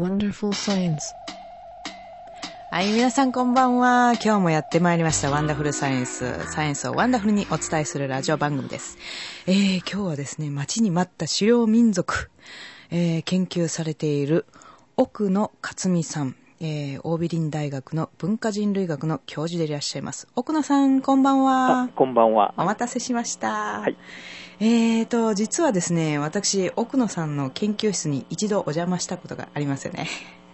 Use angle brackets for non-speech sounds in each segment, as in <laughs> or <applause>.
Wonderful Science はい、皆さんこんばんは。今日もやってまいりました。ワンダフルサイエンス。サイエンスをワンダフルにお伝えするラジオ番組です。えー、今日はですね、待ちに待った狩猟民族、えー、研究されている奥野克巳さん、えー、オービリン大学の文化人類学の教授でいらっしゃいます。奥野さん、こんばんは。こんばんは。お待たせしました。はい。えーと、実はですね、私、奥野さんの研究室に一度お邪魔したことがありますよね。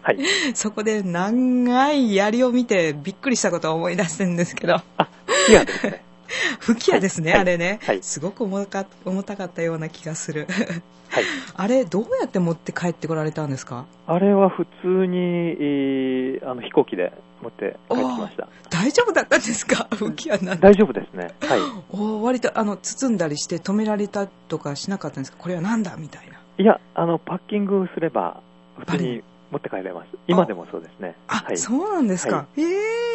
はい。<laughs> そこで長い槍を見てびっくりしたことを思い出してるんですけど。あ、吹き矢ですね。<laughs> 吹き矢ですね、はいあれね、はいすごく重か重たかったような気がする。はい。<laughs> あれ、どうやって持って帰ってこられたんですか？あれは普通に、えーあの飛行機で持って帰ってきました。大丈夫だったんですか？吹き矢なんて。大丈夫ですね。はい。おー割とあの包んだりして止められたとかしなかったんですか？これはなんだ？みたいな。いや、あの、パッキングすれば、普通に持って帰れます。今でもそうですね。あ、はい。そうなんですか。はえ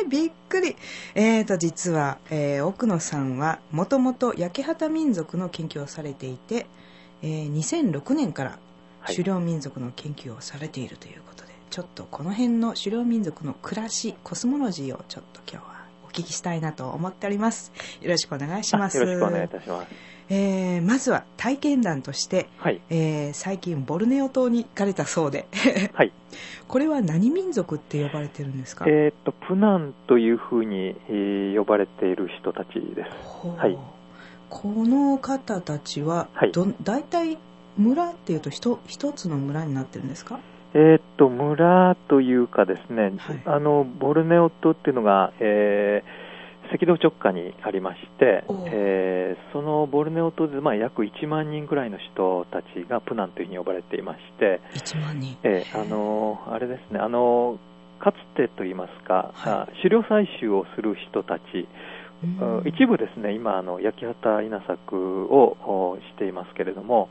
ー、びっくり。えーと、実は、えー奥野さんは、もともと焼畑民族の研究をされていて、えー2006年からはい狩猟民族の研究をされているということで、ちょっとこの辺の狩猟民族の暮らし、コスモロジーをちょっと今日はお聞きしたいなと思っております。よろしくお願いします。あよろしくお願いいたします。えーまずは体験談として、はい。えー最近ボルネオ島に行かれたそうで、はい。<laughs> これは何民族って呼ばれてるんですか？えーっと、プナンというふうに、えー呼ばれている人たちです。はいこの方たちははいど、大体村っていうと一一つの村になってるんですか？えーっと、村というかですね、はい。あの、ボルネオ島っていうのが、えー赤道直下にありましてえーそのボルネオ島で、まあ、約1万人ぐらいの人たちがプナンというふうに呼ばれていまして、1万人。えー。あのあれですね、あのかつてといいますか、はい。あ狩猟採集をする人たち、うん。一部ですね、今、あの焼き畑稲作をおしていますけれども、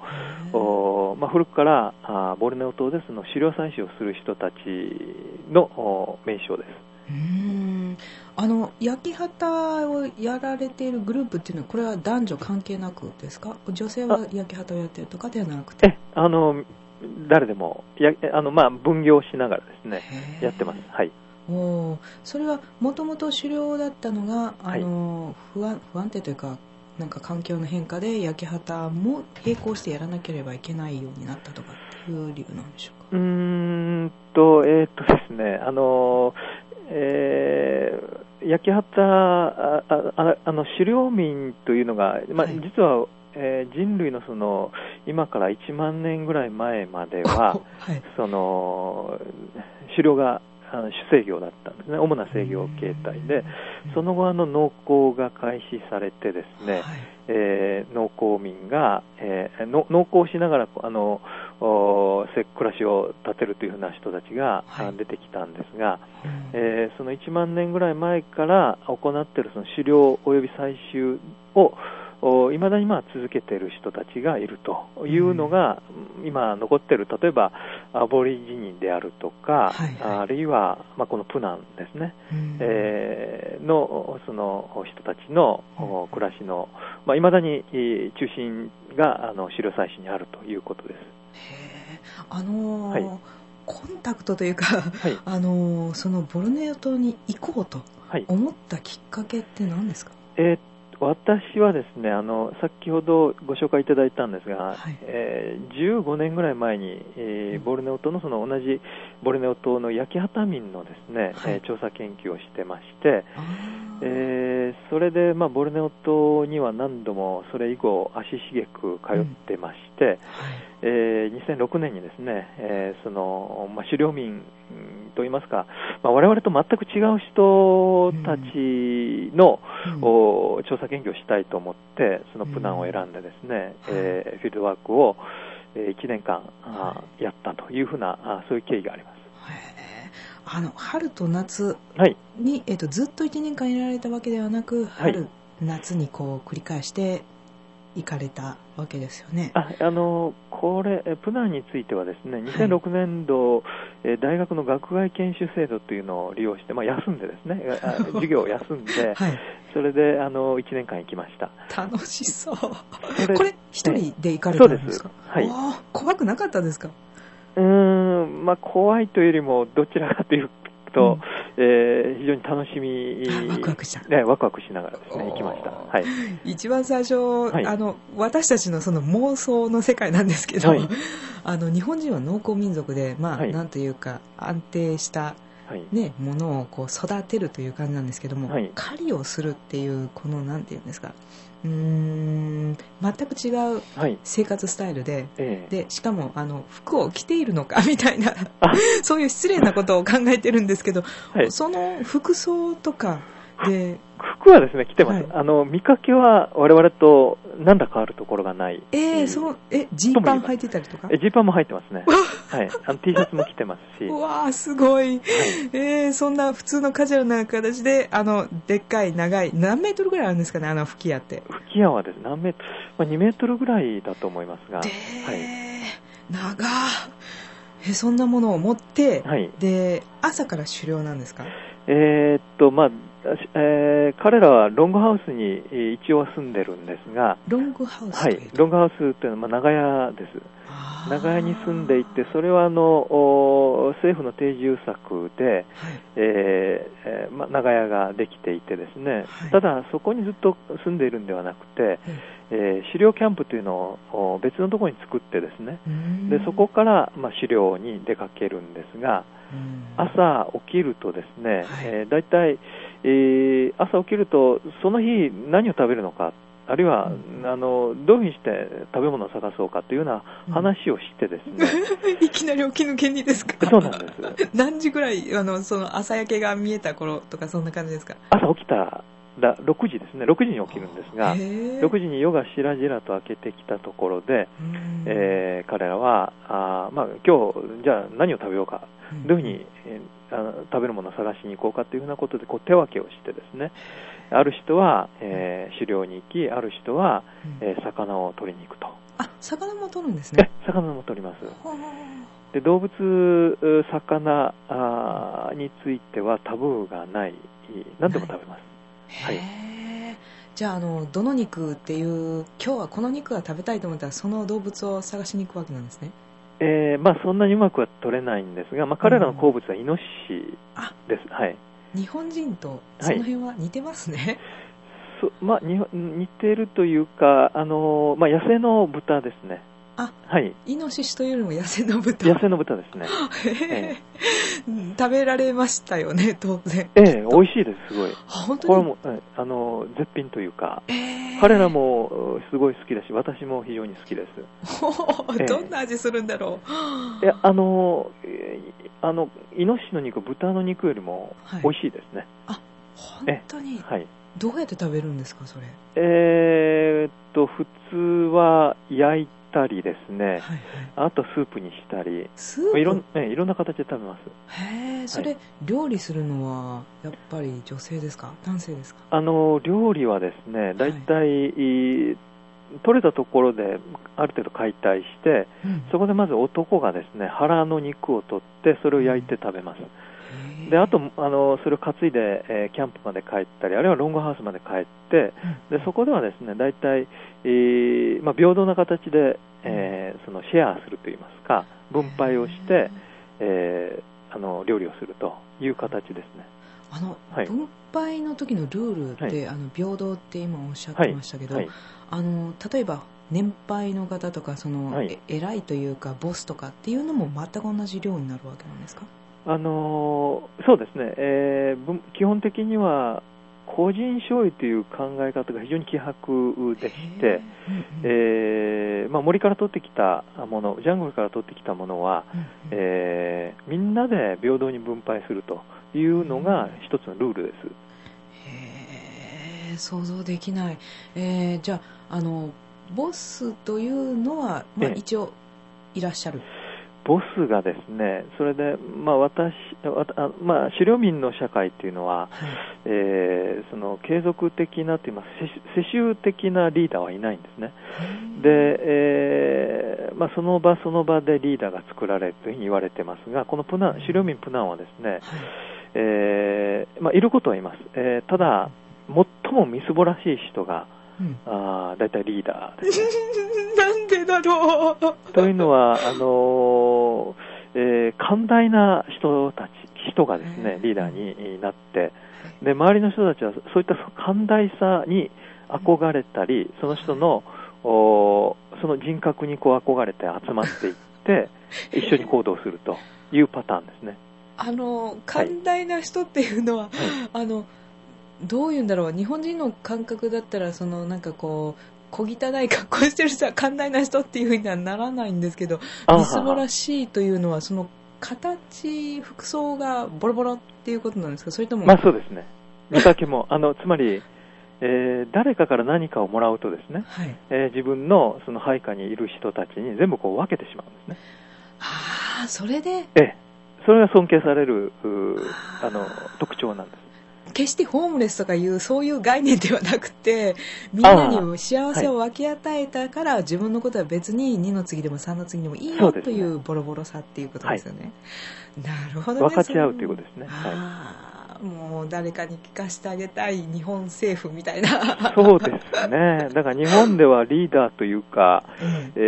おまあ、古くからあボルネオ島でその狩猟採集をする人たちのお名称です。うーん。あの焼き畑をやられているグループっていうのはこれは男女関係なくですか？女性は焼き畑をやってるとかではなくて。えあの誰でもやあの、まあ、分業しながらですね、やってます。はい。おー。それはもともと狩猟だったのがあの、不安不安定というかなんか環境の変化で焼き畑も並行してやらなければいけないようになったとかっていう理由なんでしょうか？うーんと、えーっとですね、あの、えー焼き畑あああの狩猟民というのが、まあ、はい。実は、えー人類のその今から1万年ぐらい前までは、<laughs> はい。その狩猟があの主制業だったんですね、主な制業形態で、その後、あの農耕が開始されてですね、はい。えー農耕民が、えーの農耕しながらあの暮らしを立てるというふうな人たちが、はい。あ出てきたんですが、うん。えーその1万年ぐらい前から行っているその狩猟及び採集をいまだにまあ続けている人たちがいるというのが、今残っている例えばアボリジニであるとか、はいはい。あるいは、まあ、このプナンですね、うん。えーのその人たちのお暮らしの、まあ、未だにえー中心があの狩猟採取にあるということです。あのーはい。コンタクトというか、はい。<laughs> あのーそのボルネオ島に行こうとはい。思ったきっかけって何ですか？えー私はですねあの先ほどご紹介いただいたんですが、はい。えー15年ぐらい前に、えーボルネオ島のその同じボルネオ島の焼き畑民のですね、はい。えー調査研究をしてまして、えーそれで、まあ、ボルネオ島には何度もそれ以後足しげく通ってまして、はいえー2006年にですね、えーそのまあ、狩猟民うんといいますか、まあ、我々と全く違う人たちの、うん。お調査研究をしたいと思って、そのプナンを選んでですね、えーフィールドワークを、え1年間、あーやったというふうなあそういう経緯があります。あの春と夏はい、に、えっとずっと1年間いられたわけではなく春、夏にこう繰り返して行かれたわけですよね。ああのこれ、えプナンについてはですね、2006年度、えー大学の学外研修制度というのを利用して、まあ、休んでですね、あ <laughs> 授業を休んで、はい、それであの1年間行きました。楽しそう。これ一人で行かれたんですか？そうですはい怖くなかったですか？うーんまあ、怖いというよりも、どちらかというと、うん、えー、非常に楽しみ、ワクワクした。ね、ワクワクしながらですね、行きました。はい。一番最初、はい、あの、私たちのその妄想の世界なんですけど、はい、あの、日本人は農耕民族で、まあ、はい、なんというか、安定した、ね、ものをこう育てるという感じなんですけども、狩りをするっていう、この、なんていうんですか、うん全く違う生活スタイルではい、でしかもあの服を着ているのか？<laughs> みたいなそういう失礼なことを考えてるんですけど、はい、その服装とかで服はですね、着てます。はい、あの、見かけは我々と何ら変わるところがない。えー、そう、え、ジーパン履いてたりとか？え、ジーパンも入ってますね。はい。あの、T シャツも着てますし。<laughs> うわー、すごい。はい、えー、そんな普通のカジュアルな形で、あの、でっかい、長い、何メートルぐらいあるんですかね、あの、吹き矢って。吹き矢はですね、何メートル、まあ、2メートルぐらいだと思いますが。はい。長え、そんなものを持って、はい、で、朝から狩猟なんですか？えー、っと、まあ、えー、彼らはロングハウスに一応住んでるんですが、ロングハウスはい、ロングハウスというのは、まあ、長屋です。長屋に住んでいて、それはあの政府の定住策で、はい、えー、まあ、長屋ができていてですね、はい、ただそこにずっと住んでいるんではなくて、はい、えー、狩猟キャンプというのを別のところに作ってですね、でそこから、まあ、狩猟に出かけるんですが、朝起きるとですね、はい。えー、大体、えー、朝起きるとその日何を食べるのかあるいは、うん、あのどういうふうにして食べ物を探そうかというような話をしてですね、うん、いきなり起き抜けにですか？そうなんです。<laughs> 何時ぐらいあのその朝焼けが見えた頃とかそんな感じですか？朝起きたら6時ですね、6時に起きるんですが、6時に夜がしらじらと明けてきたところで、えー、彼らは、あまあ今日じゃあ何を食べようか、どういうふうに、えー、あの食べるものを探しに行こうかというふうなことでこう手分けをしてですね、ある人は、えー、狩猟に行き、ある人は、えー、魚を取りに行くと。あ、魚も取るんですね。魚も取ります。で動物、魚あについてはタブーがない、何でも食べます。はい、じゃああのどの肉っていう今日はこの肉が食べたいと思ったらその動物を探しに行くわけなんですねえーまあ、そんなにうまくは取れないんですが、まあ、彼らの好物はイノシシです、はい、日本人とその辺は似てますね、はいそまあ、似てるというか、あのまあ、野生の豚ですね、あ、はい。イノシシというよりも野生の豚。野生の豚ですね。えー、食べられましたよね、当然。ええー、美味しいです、すごい。本当に？これも、あの、絶品というか、えー、彼らもすごい好きだし、私も非常に好きです。どんな味するんだろう。いや、あの、あの、イノシシの肉、豚の肉よりも美味しいですね。はい、あ、本当に？はい。どうやって食べるんですか、それ？えー、っと、普通は焼いたりですね、はいはい、あとスープにしたり。スープ？いろん,、ね、いろんな形で食べます。へえそれ、はい、料理するのはやっぱり女性ですか？男性ですか？あの料理はですね大体、はい、取れたところである程度解体して、うん、そこでまず男がですね腹の肉を取ってそれを焼いて食べます、うんであとあのそれを担いで、えー、キャンプまで帰ったりあるいはロングハウスまで帰って、うん、でそこではですね大体、えーまあ、平等な形で、えー、そのシェアするといいますか分配をして、えー、あの料理をするという形ですね。あの、はい、分配の時のルールって、はい、あの平等って今おっしゃってましたけど、はい、あの例えば年配の方とかその、はい、偉いというかボスとかっていうのも全く同じ量になるわけなんですか？あのそうですね、えー、基本的には個人消費という考え方が非常に希薄でして、えーまあ、森から取ってきたもの、ジャングルから取ってきたものは、えー、みんなで平等に分配するというのが一つのルールです。へ想像できない、えー、じゃああのボスというのは、まあ、一応いらっしゃる、ボスがですね、それで、まあ、私、まあ、狩猟民の社会っていうのは、はい、えー、その継続的なといいます世襲的なリーダーはいないんですね。で、えー、まあ、その場その場でリーダーが作られるというふうに言われてますが、このプナン狩猟民プナンはですね、はい、えー、まあ、いることはいます。えー、ただ、最もみすぼらしい人が、うん、あ大体リーダーです、ね、<laughs> なんでだろう。というのは、あのー、えー寛大な人たち、人がですねう、ん。リーダーになって、で、周りの人たちはそういった寛大さに憧れたり、その人の、おその人格にこう憧れて集まっていって、<laughs> 一緒に行動するというパターンですね。あの寛大な人っていうのは、あのどういうんだろう日本人の感覚だったらそのなんかこう小汚い格好してる人は寛大な人っていうふうにはならないんですけどあみすぼらしいというのはその形服装がボロボロっていうことなんですか？それとも、まあそうですね。見かけも、<laughs> あの、つまり、えー誰かから何かをもらうとですね、はい、えー自分のその配下にいる人たちに全部こう分けてしまうんですね。ああそれで？ええ。それが尊敬される、あの、特徴なんです。決してホームレスとかいうそういう概念ではなくて <laughs> みんなに幸せを分け与えたから、自分のことは別に2の次でも3の次でもいいよというボロボロさっていうことですよね、なるほどね。分かち合うということですねもう誰かに聞かせてあげたい日本政府みたいな。そうですね。だから日本ではリーダーというか、ええ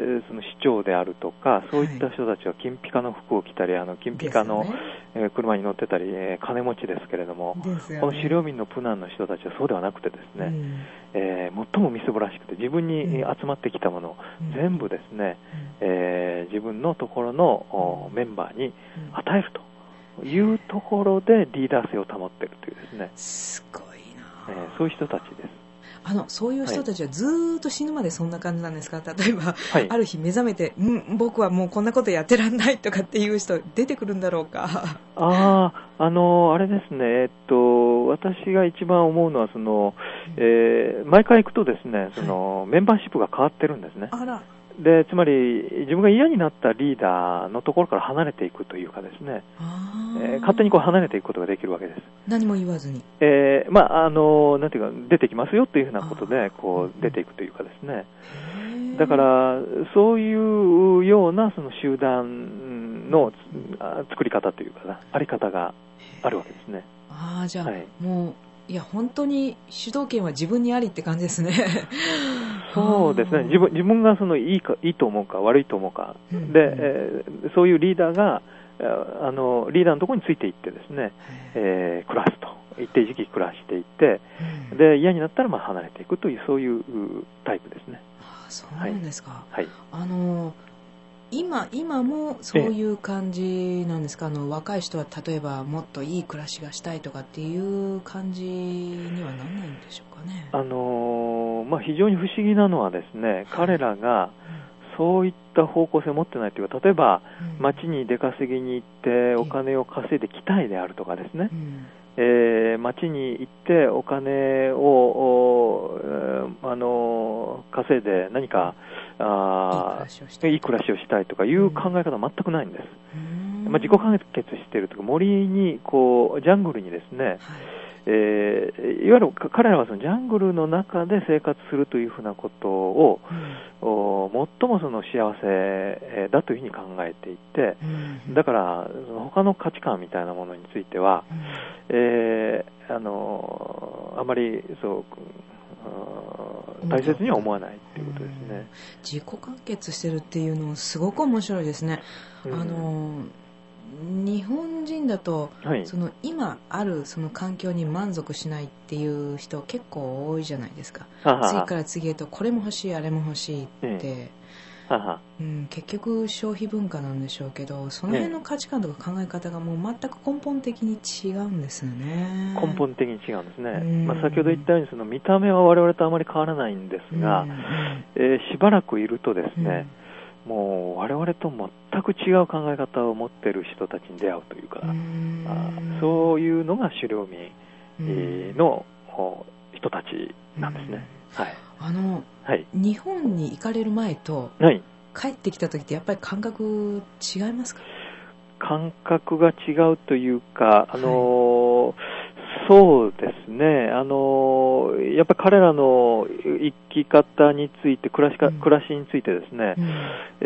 えーその市長であるとか、そういった人たちは金ピカの服を着たり、あの金ピカの、ね。えー車に乗ってたり、えー金持ちですけれども、ね。この狩猟民のプナンの人たちはそうではなくてですね、うん。えー最もみすぼらしくて自分にうん。集まってきたものをうん。全部ですね、うん。えー自分のところのおメンバーにうん。与えるというところでリーダー性を保っているというですね、すごいえな、ーそういう人たちです。あのそういう人たちはずーっと死ぬまでそんな感じなんですか？例えばはい。ある日目覚めて、うん、僕はもうこんなことやってらんないとかっていう人出てくるんだろうか。ああ、あのあれですね、えっと、私が一番思うのは、その、えー毎回行くとですね、その、メンバーシップが変わってるんですね。あら、で、つまり、自分が嫌になったリーダーのところから離れていくというかですね、えー勝手にこう離れていくことができるわけです。何も言わずに。えーまあ、あの、なんていうか、出てきますよというふうなことあで、ーこう、出ていくというかですね。だか、ら、そういうような、その集団の作り方というかな、あり方があるわけですね。ああ、じゃあ、はいもう、いや、本当に主導権は自分にありって感じですね。<laughs> そうですね、自分自分がそのいいかいいと思うか、悪いと思うか、うん。でえーそういうリーダーが、ああのリーダーのところについていってですね、えー暮らすと、一定時期暮らしていって、うん。で嫌になったらまあ離れていくという、そういううタイプですね。あーそうなんですか。はい、あの今今もそういう感じなんですか、あの若い人は例えばもっといい暮らしがしたいとかっていう感じにはなんないんでしょうかね？あのーまあ、非常に不思議なのはですね、彼らがそういった方向性を持ってないというか、例えばうん。街に出稼ぎに行ってお金を稼いできたいであるとかですね。う、んえー街に行ってお金を、あのー稼いで何かあいい暮らしをしたい。ーいい暮らしをしたいとかいう考え方は全くないんです。うん。まあ、自己完結しているとか森にこうジャングルにですね、はい。えーいわゆるか彼らはそのジャングルの中で生活するというふうなことをお最もその幸せえーだというふうに考えていてうん。だからその他の価値観みたいなものについては、うんえーあのあまりそう大切には思わないということですね。自己完結してるっていうのすごく面白いですね。うん。あの日本人だとはい。その今あるその環境に満足しないっていう人結構多いじゃないですか。次から次へとこれも欲しいあれも欲しいって、ははうん、結局消費文化なんでしょうけどその辺の価値観とか考え方がもう全く根本的に違うんですよね。根本的に違うんですね、うん。まあ、先ほど言ったようにその見た目は我々とあまり変わらないんですが、うん。えーしばらくいるとですうん。ね、もう我々と全く違う考え方を持っている人たちに出会うというか、うん。あそういうのが狩猟民のお人たちなんですね。はい。あのはい。日本に行かれる前とはい。帰ってきた時ってやっぱり感覚違いますか？感覚が違うというか、あのーそうですね、あのやっぱり彼らの生き方について暮らしか、うん。暮らしについてですね、うん。え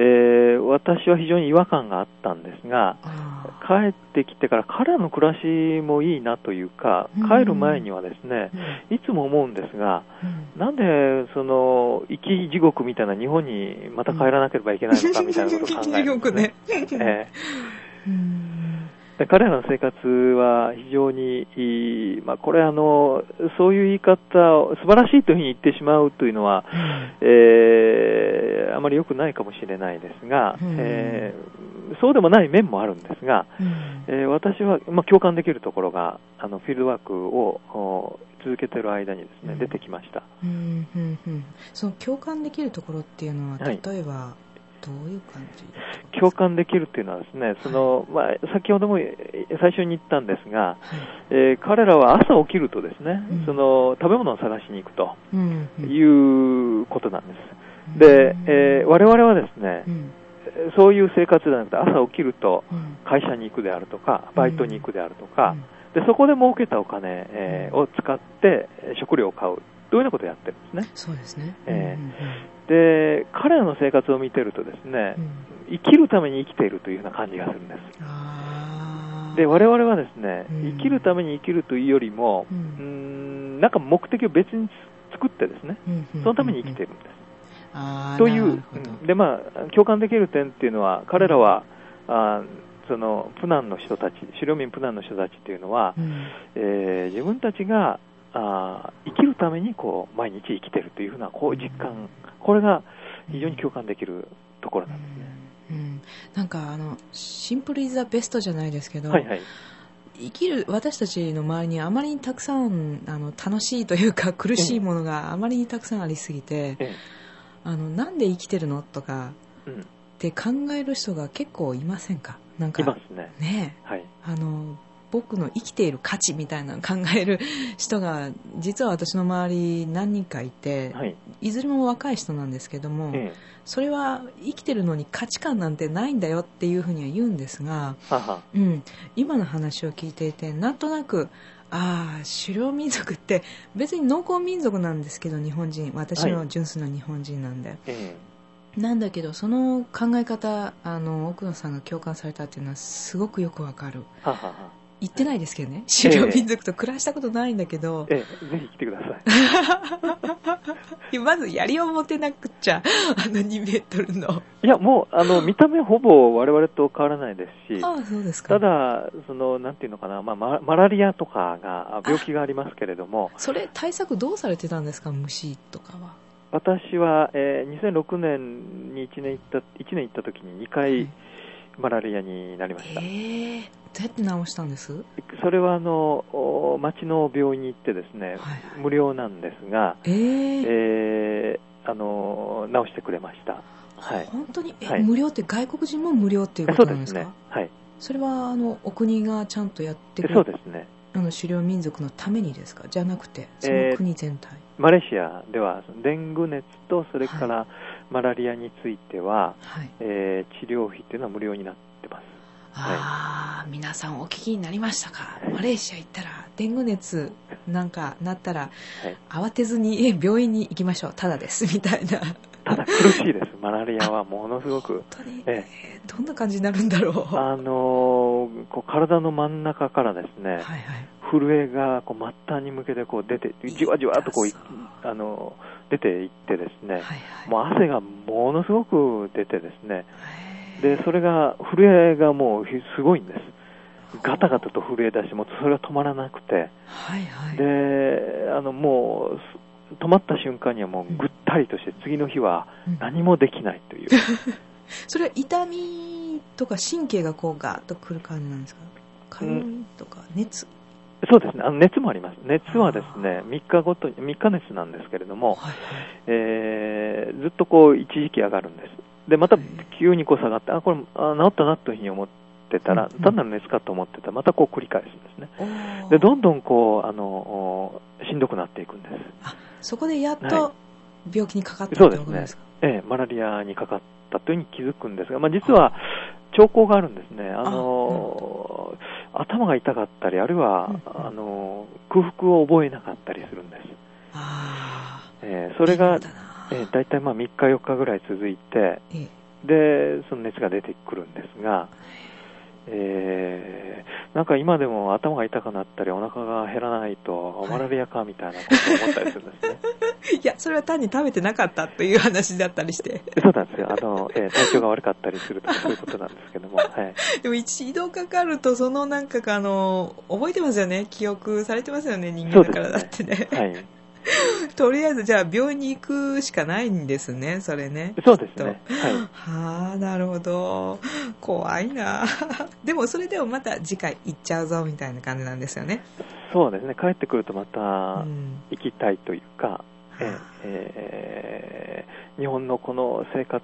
ー私は非常に違和感があったんですが、あ帰ってきてから彼らの暮らしもいいなというかうん、帰る前にはですねー、いつも思うんですが、うん。なんでその生き地獄みたいな日本にまた帰らなければいけないのかみたいなことを考えるんです、<laughs> 地獄ね。えうん。えで彼らの生活は非常にいい、まあ、これあの、そういう言い方を素晴らしいというふうに言ってしまうというのは、えーあまり良くないかもしれないですが、うん。えーそうでもない面もあるんですが、うん。えー私は、まあ、共感できるところがあのフィールドワークをお続けている間にですね、うん。出てきました。うんうんうん。その共感できるところっていうのははい。例えばどういう感じ、共感できるというのはですね、そのまあ、先ほどもえー最初に言ったんですが、はい。えー彼らは朝起きるとですね、うん。その食べ物を探しに行くとうんうん。いうことなんです。で、えー我々はですねう、ん。そういう生活ではなくて朝起きるとうん。会社に行くであるとか、バイトに行くであるとうかん、でそこで儲けたお金、えーを使ってえー食料を買う。というようなことをやってるんですね。そうですね。えで、彼らの生活を見てるとですねうん。うん、生きるために生きているというような感じがするんです。で、我々はですねうん、生きるために生きるというよりも、ううんなんか目的を別に作ってですね、そのために生きているんです。というで、まあ、共感できる点っていうのは、彼らは、あーその、プナンの人たち、狩猟民プナンの人たちっていうのは、うん。えー自分たちが、あー生きるためにこう毎日生きてるというふうなこう実感、これが非常に共感できるところなんですね。うん、なんかあのシンプルイズザベストじゃないですけど、はいはい。生きる私たちの周りにあまりにたくさんあの楽しいというか苦しいものがあまりにたくさんありすぎて、えあのなんで生きてるのとかえうん、って考える人が結構いませんか？なんかいますね。ねはい。あの僕の生きている価値みたいなのを考える人が実は私の周り何人かいて、はい。いずれも若い人なんですけども、えそれは生きてるのに価値観なんてないんだよっていうふうには言うんですが、えはは。うん、今の話を聞いていてなんとなくああ狩猟民族って別に農耕民族なんですけど日本人。私の純粋な日本人なんで、えなんだけどその考え方あの奥野さんが共感されたっていうのはすごくよくわかる。えははは。言ってないですけどね。狩猟民族と暮らしたことないんだけど、ええぜひ来てください。<laughs> まず槍を持てなくっちゃあの2メートルの。いや、もう、あの、見た目ほぼ我々と変わらないですし、ああそうですか。ただ、その、なんていうのかな、まあ、ママラリアとかが、病気がありますけれども、それ対策どうされてたんですか虫とかは？私は、えー2006年に1年行った、1年行った時に2回マラリアになりました。ええどうやって治したんです？それは、あの、お町の病院に行ってですね、はい無料なんですが、えええーあの、治してくれました。はい。本当に？え、はい無料って外国人も無料っていうことなんですか？ですね。はい。それはあのお国がちゃんとやってくれそうですね。あの狩猟民族のためにですか？じゃなくてそえーの国全体、マレーシアでは、デング熱と、それからマラリアについては、はいえー治療費っていうのは無料になってああ、皆さんお聞きになりましたか？マレーシア行ったらデング熱なんかなったらはい。慌てずにえ病院に行きましょう。ただです。みたいな。本ただ苦しいです。マラリアはものすごく。当に、ええ。ーどんな感じになるんだろう？はあのーこう体の真ん中からですね、いはい。震えがこう末端に向けてこう出て、じわじわっとこうあのー出ていってですね、はいはい。もう汗がものすごく出てですね、へーで、それが、震えがもうひすごいんです。ガタガタと震え出して、もうそれが止まらなくて、はいはい。で、あの、もう、す止まった瞬間にはもうぐったりとして、次の日はうん。何もできないという。<laughs> それは痛みとか神経がこうガーッとくる感じなんですか？かゆみとか熱、そうですね、あの熱もあります。熱はですね、3日ごとに、3日熱なんですけれども、はい。えーずっとこう一時期上がるんです。で、またへ急にこう下がって、あ、これ、あ治ったなというふうに思ってたら、単なる熱かと思ってたら、またこう繰り返すんですね。で、どんどんこう、あの、おしんどくなっていくんです。そこでやっはと病気にかかったってそうですねことですか、ええ、マラリアにかかったというふうに気づくんですが、まあ、実は兆候があるんですね。あの頭が痛かったり、あるいは、あの空腹を覚えなかったりするんです。ああ。えーそれがえー、大体まあ3日、4日ぐらい続いて、ええで、その熱が出てくるんですが、えーなんか今でも頭が痛くなったり、お腹が減らないと、いマラリアかみたいなことを思ったりするんですね。<laughs> いや、それは単に食べてなかったという話だったりして。そうなんですよ。あの、えー体調が悪かったりするとか、そういうことなんですけども、はい。<laughs> でも一度かかると、そのなんかあの、覚えてますよね。記憶されてますよね、人間だからだってね。はい。<laughs> とりあえず、じゃあ病院に行くしかないんですね、それね。そうですね。はい。はあ、なるほど。怖いな。<laughs> でも、それでもまた次回行っちゃうぞ、みたいな感じなんですよね。そうですね。帰ってくるとまたうん。行きたいというか、えはあえー日本のこの生活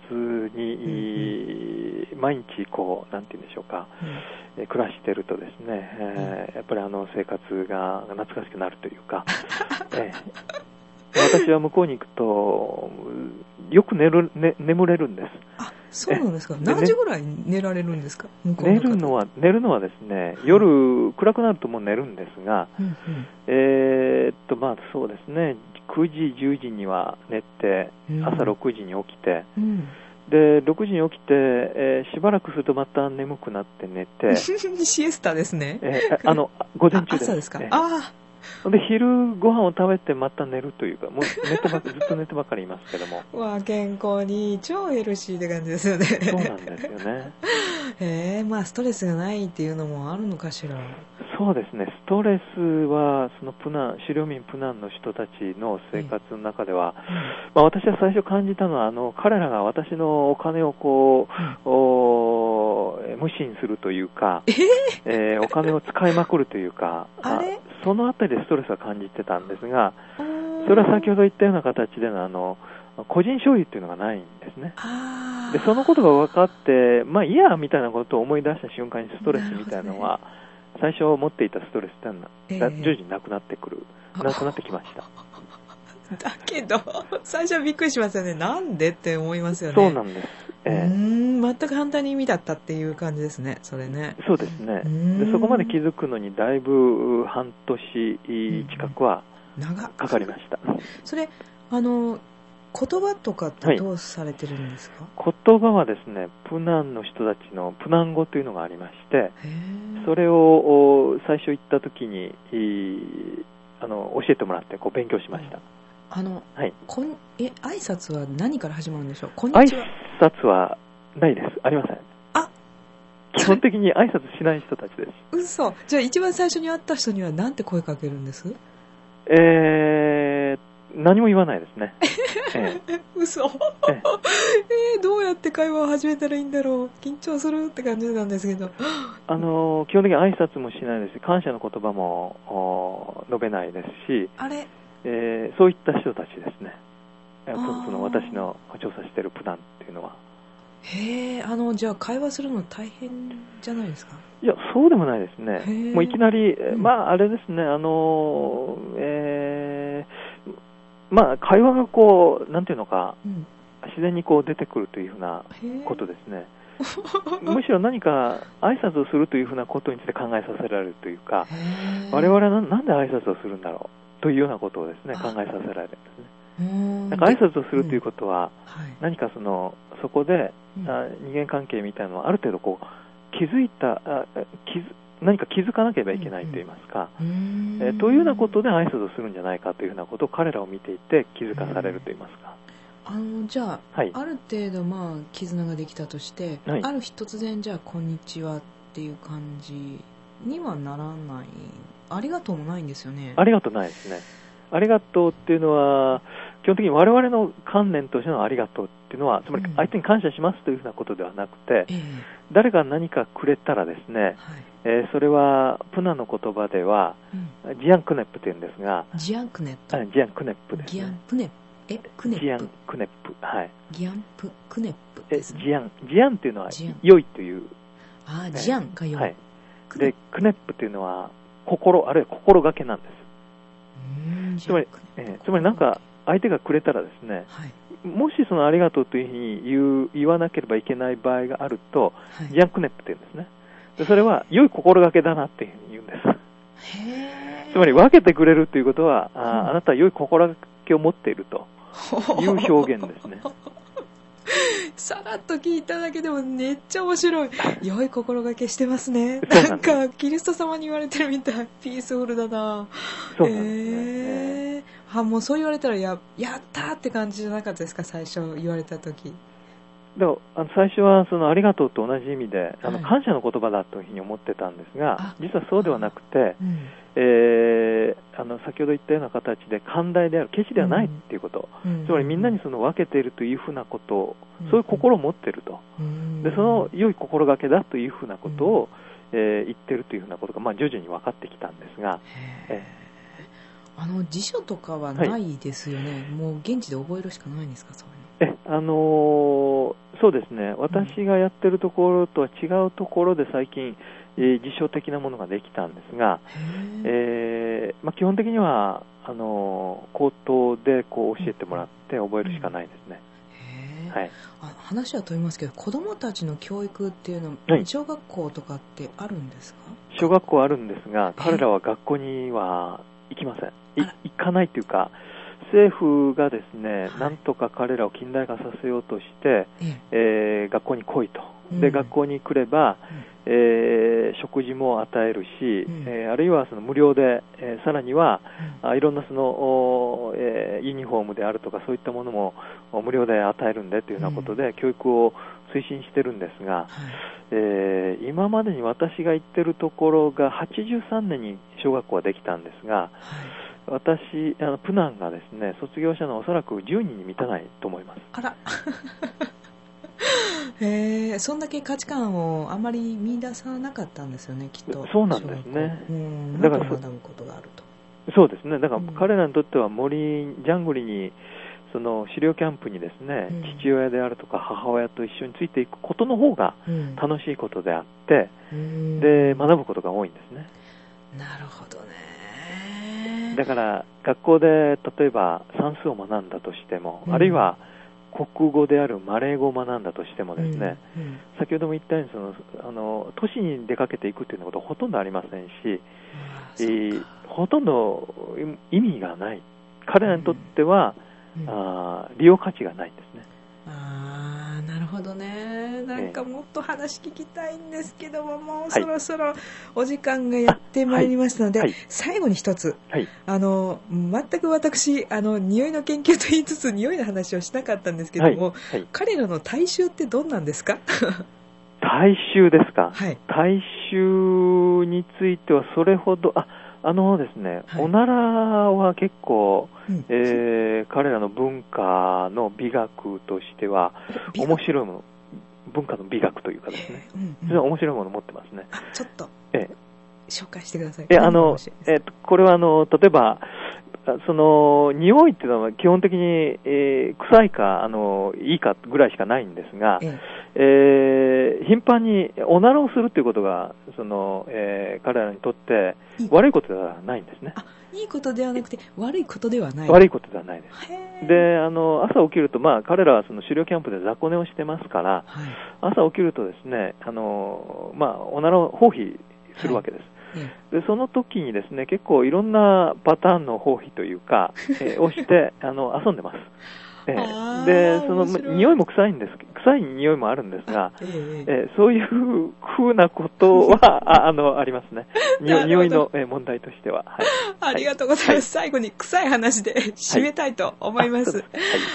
に、毎日こう、なんて言うんでしょうか、えー暮らしてるとですね、えーやっぱりあの生活が懐かしくなるというか、<laughs> えー。私は向こうに行くと、よく寝る、ね、眠れるんです。あ、そうなんですか。で何時ぐらい寝られるんですか？寝るのは、寝るのはですね、夜暗くなるともう寝るんですが、うんうんえーっと、まあそうですね、9時、10時には寝て、うん朝6時に起きて、うん。で、6時に起きて、えーしばらくするとまた眠くなって寝て、<laughs> シエスタですね。えーあの、午前中です。あ朝ですか？えーあで、昼ご飯を食べてまた寝るというか、もう寝てば <laughs> ずっと寝てばかりいますけども、あ、わあ、健康に超ヘルシーって感じですよね。そうなんですよね。<laughs> ええまあストレスがないっていうのもあるのかしら？そうですね、ストレスは、そのプナン、狩猟民プナンの人たちの生活の中では、まあ、私は最初感じたのは、あの彼らが私のお金をこう、無心するというか、えー？お金を使いまくるというか、そのあたりでストレスは感じてたんですが、うんそれは先ほど言ったような形でのあの個人所有というのがないんですね。あでそのことが分かって、まあ、いいやみたいなことを思い出した瞬間にストレスみたいなのは、最初持っていたストレスっていうのは、ええ徐々になくなってくる、なくなってきました。<laughs> だけど、最初はびっくりしますよね。なんでって思いますよね。そうなんです。うええーん、全く反対に意味だったっていう感じですね、それね。そうですねで。そこまで気づくのにだいぶ半年近くは長かかりました。それ、あの、言葉とかってどうされてるんですか、言葉はですね、プナンの人たちのプナン語というのがありまして、それをお最初行った時に、いいあの教えてもらってこう勉強しました。あの、はい。こん、え、挨拶は何から始まるんでしょう？こん挨にちは。拶はないです。ありません。あ基本的に挨拶しない人たちです。嘘。じゃあ一番最初に会った人にはなんて声かけるんです？えー、何も言わないですね。え <laughs> え嘘。ええーどうやって会話を始めたらいいんだろう？緊張するって感じなんですけど。あの基本的に挨拶もしないですし、感謝の言葉もお述べないですし、あれえーそういった人たちですね。その私の調査しているプランっていうのは。へえ、あの、じゃあ会話するの大変じゃないですか？いや、そうでもないですね。もういきなり、まあ、あれですね、あのーえーまあ、会話がこう、なんていうのか、うん。自然にこう出てくるというふうな。ことですね。<laughs> むしろ何か挨拶をするというふうなことについて考えさせられるというか、我々はななんで挨拶をするんだろうというようなことをですね、あ考えさせられるんですね。なんか挨拶をするということは、はい。何かその、そこで、うんあ人間関係みたいなのはある程度こう、気づいた、あ気づ何か気づかなければいけないと言いますか、うーんえーというようなことで挨拶をするんじゃないかというようなことを彼らを見ていて気づかされると言いますか。あのじゃあ、はい。ある程度まあ絆ができたとして、はいある日突然じゃあ「こんにちは」っていう感じにはならない。ありがとうもないんですよね。ありがとうないですね。ありがとうっていうのは、基本的に我々の観念としてのありがとうっていうのは、つまりうん。相手に感謝しますというふうなことではなくて、ええ。誰が何かくれたらですね、はい。えーそれはプナの言葉では、うん、ジアンクネップというんですが、ジアンクネットあジアンクネップですギアンね。プネえクネジアンップクネップ。はい。ギアンプクネップえですね。ジアン、ジアンっていうのは良いという。ああジアンがよ、はい。で、クネップというのは心、あるいは心がけなんです。つまりえーつまりなんか相手がくれたらですね、はいもしそのありがとうというふうに言う言わなければいけない場合があると、はいジャンクネップというんですね。でそれは良い心がけだなっていうふうに言うんです。つまり分けてくれるということは、あうんあなたは良い心がけを持っているという表現ですね。<laughs> <laughs> さらっと聞いただけでもめっちゃ面白い。<laughs> 良い心がけしてますね。なんか、キリスト様に言われてるみたい。<laughs> ピースフルだなそうなんですね。へーあ、もうそう言われたらや、やったーって感じじゃなかったですか、最初言われた時。だからあの最初はそのありがとうと同じ意味で、あのはい感謝の言葉だというふうに思ってたんですがあ、実はそうではなくて、うん。えーあの先ほど言ったような形で寛大である、ケチではないっていうこと、つまりみんなにその分けているというふうなことを、そういう心を持っていると、うん。でその良い心がけだというふうなことを、えー言ってるというふうなことが、まあ、徐々に分かってきたんですが、へー。あの辞書とかはないですよね、もう現地で覚えるしかないんですか、そあのーそうですね、私がやってるところとは違うところで最近、えー辞書的なものができたんですが、へえーまあ、基本的にはあのー口頭でこう教えてもらって覚えるしかないですね。はい、あ話は飛びますけど子供たちの教育っていうのは、はい。小学校とかってあるんですか？小学校あるんですが、え彼らは学校には行きません。行かないというか、政府がですね、はい。なんとか彼らを近代化させようとして、ええ。ー学校に来いと。うん。で、学校に来れば、えー食事も与えるし、うん。えーあるいはその無料で、えーさらには、えあいろんなその、おえーユニフォームであるとかそういったものもお無料で与えるんでというようなことで、教育を推進してるんですが、はい。えー今までに私が行ってるところが83年に小学校ができたんですが、はい私、あのプナンがですね、卒業者のおそらく10人に満たないと思います。あら。<laughs> へえそんだけ価値観をあまり見出さなかったんですよねきっと。そうなんですね。だからら学ぶことがあると。そうですね、だからうん。彼らにとっては森、ジャングルに、その狩猟キャンプにですね、うん。父親であるとか母親と一緒についていくことの方がうん。楽しいことであって、うん。で、学ぶことが多いんですね。なるほどねだから、学校で例えば算数を学んだとしても、うん。あるいは国語であるマレー語を学んだとしてもですね、先ほども言ったようにそのあの、都市に出かけていくということはほとんどありませんし、えーほとんど意味がない。彼らにとっては、うん。あー利用価値がないんですね。なるほどね。なんかもっと話聞きたいんですけども、もうはいそろそろお時間がやってまいりましたので、はい。はい最後に一つはい。あの全く私あの匂いの研究と言いつつ匂いの話をしなかったんですけども、彼らの体臭ってどんなんですか？<laughs> 大衆ですか？はい。大衆についてはそれほど、あ、あのですね、はい。おならは結構、うん。えー彼らの文化の美学としては、美面白いもの、文化の美学というかですね、うんうん。それは面白いものを持ってますね。あちょっと。え紹介してください。え、あのえっと、これはあの、例えば、あその、匂いっていうのは基本的に、えー臭いか、あの、いいかぐらいしかないんですが、ええー頻繁におならをするということが、その、えー彼らにとって悪いことではないんですね。あいいことではなくて悪いことではない悪いことではないです。で、あの、朝起きると、まあ、彼らはその狩猟キャンプで雑魚寝をしてますから、はい朝起きるとですね、あの、まあ、おならを放棄するわけです。えでその時にですね結構いろんなパターンの包皮というか、えーをしてあの遊んでます。えーでその匂いも臭いんです臭い匂いもあるんですが、ええええ。ーそういうふうなことは <laughs> ああのありますね。匂いの、えー問題としては、はい、<laughs> ありがとうございます。最後に臭い話で締めたいと思います。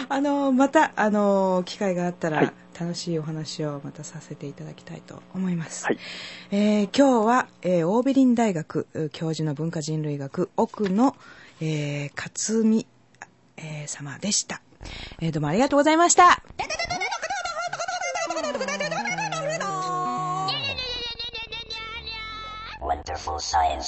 あの、また、あの、機会があったら、はい。楽しいお話をまたさせていただきたいと思います。はい。えー今日は、えーオーベリン大学えー教授の文化人類学奥野、えー克美、えー様でした。えーどうもありがとうございました。Wonderful science.